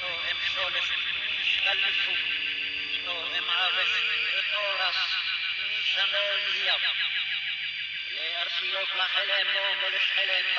no, im Sohnes Kalifu, no, im Aves Retoras, Nishanol Hiyab. لأرسلوك لحلم وملش حلم